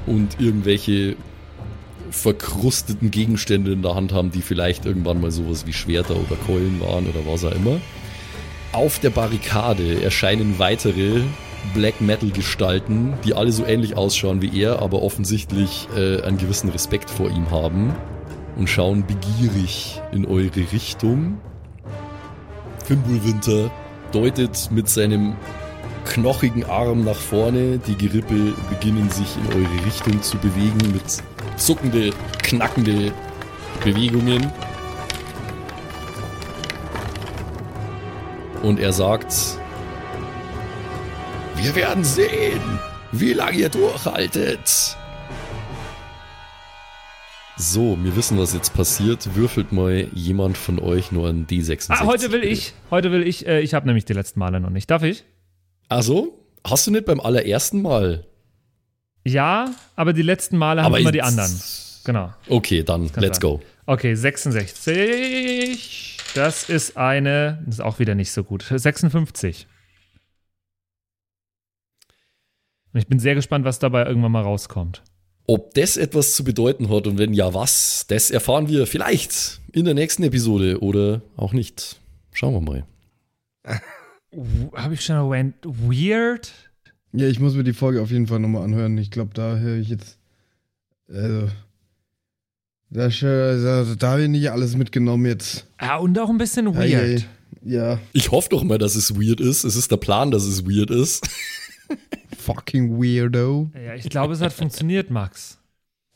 und irgendwelche verkrusteten Gegenstände in der Hand haben, die vielleicht irgendwann mal sowas wie Schwerter oder Keulen waren oder was auch immer. Auf der Barrikade erscheinen weitere Black Metal Gestalten, die alle so ähnlich ausschauen wie er, aber offensichtlich äh, einen gewissen Respekt vor ihm haben und schauen begierig in eure Richtung. Fimbulwinter deutet mit seinem knochigen Arm nach vorne. Die Gerippe beginnen sich in eure Richtung zu bewegen mit zuckende, knackende Bewegungen. Und er sagt, wir werden sehen, wie lange ihr durchhaltet. So, wir wissen, was jetzt passiert. Würfelt mal jemand von euch nur ein D66. Ah, heute will ich. Heute will ich. Äh, ich habe nämlich die letzten Male noch nicht. Darf ich? Ach so? Hast du nicht beim allerersten Mal? Ja, aber die letzten Male haben Aber immer die anderen. Genau. Okay, dann let's sein. go. Okay, 66. Das ist eine. Das ist auch wieder nicht so gut. 56. Und ich bin sehr gespannt, was dabei irgendwann mal rauskommt. Ob das etwas zu bedeuten hat und wenn ja, was, das erfahren wir vielleicht in der nächsten Episode oder auch nicht. Schauen wir mal. Habe ich schon erwähnt? Weird? Ja, ich muss mir die Folge auf jeden Fall nochmal anhören. Ich glaube, da höre ich jetzt. Also. Da, da, da habe ich nicht alles mitgenommen jetzt. Ja, und auch ein bisschen Ja, weird. Ja, ja. Ich hoffe doch mal, dass es weird ist. Es ist der Plan, dass es weird ist. Fucking Weirdo. Ja, ich glaube, es hat funktioniert, Max.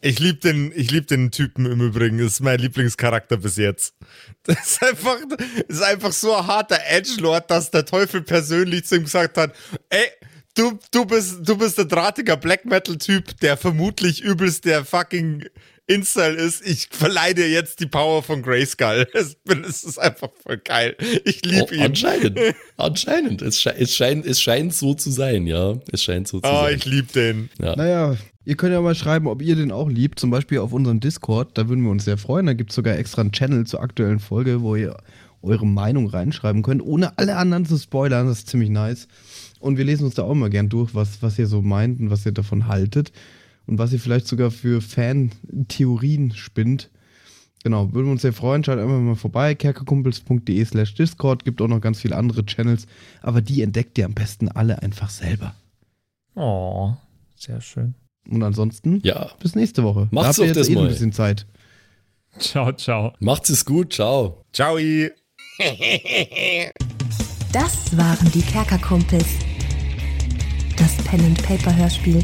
Ich liebe den, ich lieb den Typen im Übrigen. Das ist mein Lieblingscharakter bis jetzt. Das ist einfach, das ist einfach so ein harter Edgelord, dass der Teufel persönlich zu ihm gesagt hat: Ey, du, du, bist, du bist der drahtiger Black Metal-Typ, der vermutlich übelst der fucking Install ist. Ich verleihe dir jetzt die Power von Grayskull. Es, es ist einfach voll geil. Ich liebe Oh, ihn. anscheinend. Anscheinend. Es, sche es, scheint, es scheint so zu sein, ja. Es scheint so zu Oh, sein. ich liebe den. Naja, ihr könnt ja mal schreiben, ob ihr den auch liebt. Zum Beispiel auf unserem Discord. Da würden wir uns sehr freuen. Da gibt es sogar extra einen Channel zur aktuellen Folge, wo ihr eure Meinung reinschreiben könnt, ohne alle anderen zu spoilern. Das ist ziemlich nice. Und wir lesen uns da auch mal gern durch, was, was ihr so meint und was ihr davon haltet. Und was ihr vielleicht sogar für Fan-Theorien spinnt. Genau, würden wir uns sehr freuen. Schaut einfach mal vorbei. kerkerkumpels.de slash Discord. Gibt auch noch ganz viele andere Channels. Aber die entdeckt ihr am besten alle einfach selber. Oh, sehr schön. Und ansonsten Ja. bis nächste Woche. Macht's da habt ihr jetzt das eh mal. ein bisschen Zeit. Ciao, ciao. Macht's es gut. Ciao. Ciao. Das waren die Kerkerkumpels. Das Pen and Paper Hörspiel.